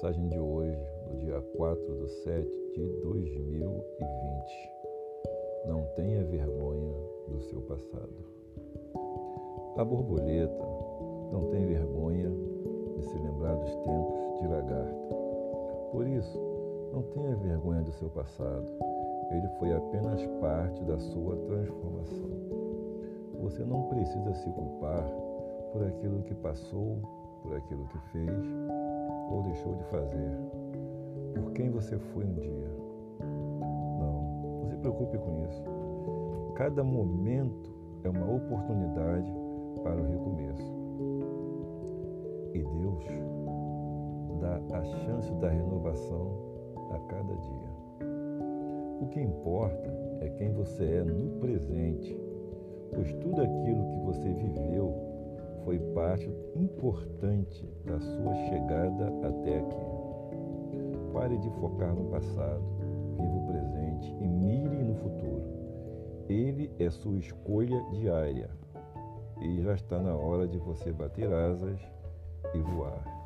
mensagem de hoje, do dia 4 de 7 de 2020. Não tenha vergonha do seu passado. A borboleta não tem vergonha de se lembrar dos tempos de lagarta. Por isso, não tenha vergonha do seu passado. Ele foi apenas parte da sua transformação. Você não precisa se culpar por aquilo que passou, por aquilo que fez ou deixou de fazer, por quem você foi um dia. Não, não se preocupe com isso. Cada momento é uma oportunidade para o recomeço. E Deus dá a chance da renovação a cada dia. O que importa é quem você é no presente, pois tudo aquilo que você viveu foi parte importante da sua chegada até aqui. Pare de focar no passado, viva o presente e mire no futuro. Ele é sua escolha diária e já está na hora de você bater asas e voar.